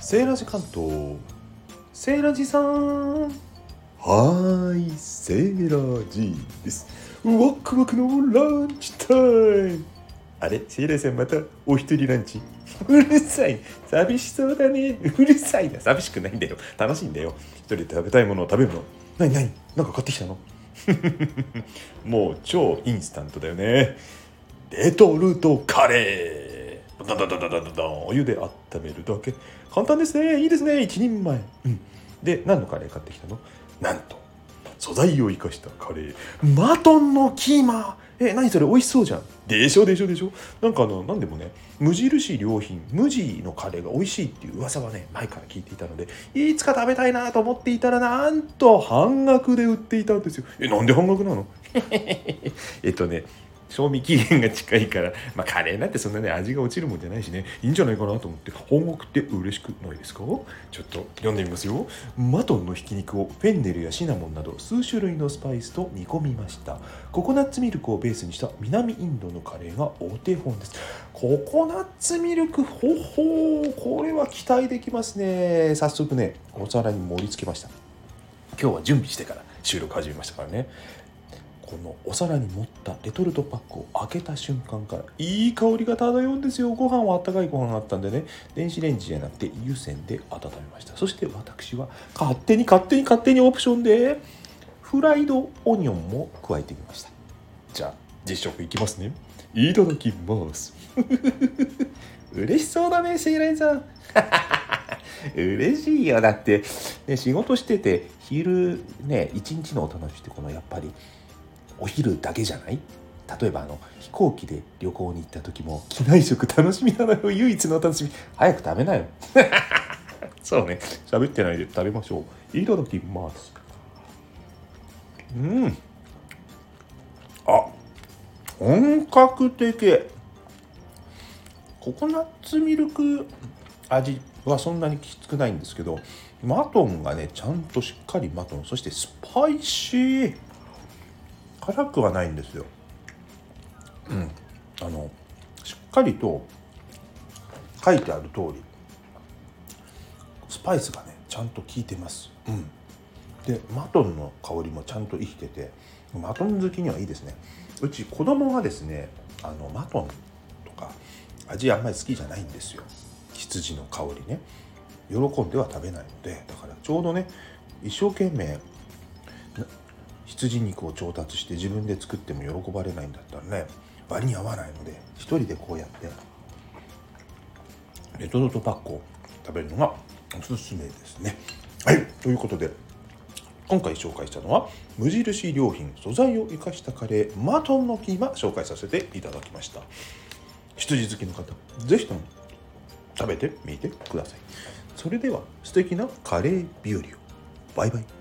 セーラジ関東。セーラジさん。はーいセーラジです。ワクワクのランチタイム。あれセーラさんまたお一人ランチ。うるさい。寂しそうだね。うるさいな。寂しくないんだよ。楽しいんだよ。一人で食べたいものを食べるの。何何なんか買ってきたの？もう超インスタントだよね。レトルトカレー。ダダダダダダダお湯で温めるだけ。簡単ですね。いいですね。一人前、うん、で何のカレー買ってきたの？なんと素材を生かしたカレー。マトンのキーマえ何それ？美味しそうじゃん。でしょ？でしょ？でしょ？なんかあの何でもね無印良品無地のカレーが美味しいっていう噂はね前から聞いていたのでいつか食べたいなと思っていたらなんと半額で売っていたんですよ。えなんで半額なの？えっとね賞味期限が近いから、まあ、カレーなんてそんなね味が落ちるもんじゃないしねいいんじゃないかなと思って本国って嬉しくないですか？ちょっと読んでみますよ。マトンのひき肉をフェンネルやシナモンなど数種類のスパイスと煮込みました。ココナッツミルクをベースにした南インドのカレーがお手本です。ココナッツミルクほほーこれは期待できますね。早速ねお皿に盛り付けました。今日は準備してから収録始めましたからね。このお皿に盛ったレトルトパックを開けた瞬間からいい香りが漂うんですよ。ご飯はあったかいご飯があったんでね。電子レンジじゃなくて湯煎で温めました。そして私は勝手に勝手に勝手にオプションでフライドオニオンも加えてみました。じゃあ実食いきますね。いただきます。嬉しそうだねシーライさん。嬉しいよ。だって、ね、仕事してて昼ね一日のお楽しみってこのやっぱりお昼だけじゃない？例えばあの飛行機で旅行に行った時も機内食楽しみなのよ唯一の楽しみ。早く食べなよ。そうね。喋ってないで食べましょう。いただきます。うん。あ本格的。ココナッツミルク味はそんなにきつくないんですけどマトンがねちゃんとしっかりマトンそしてスパイシー。辛くはないんですよ。うん。あのしっかりと書いてある通りスパイスがねちゃんと効いてます。うん。でマトンの香りもちゃんと生きててマトン好きにはいいですね。うち子供がですねあのマトンとか味あんまり好きじゃないんですよ。羊の香りね。喜んでは食べないのでだからちょうどね一生懸命羊肉を調達して自分で作っても喜ばれないんだったらね割に合わないので一人でこうやってレトルトパックを食べるのがおすすめですね。はいということで今回紹介したのは無印良品素材を生かしたカレーマトンのキーマ紹介させていただきました。羊好きの方是非とも食べてみてください。それでは素敵なカレー日和を。バイバイ。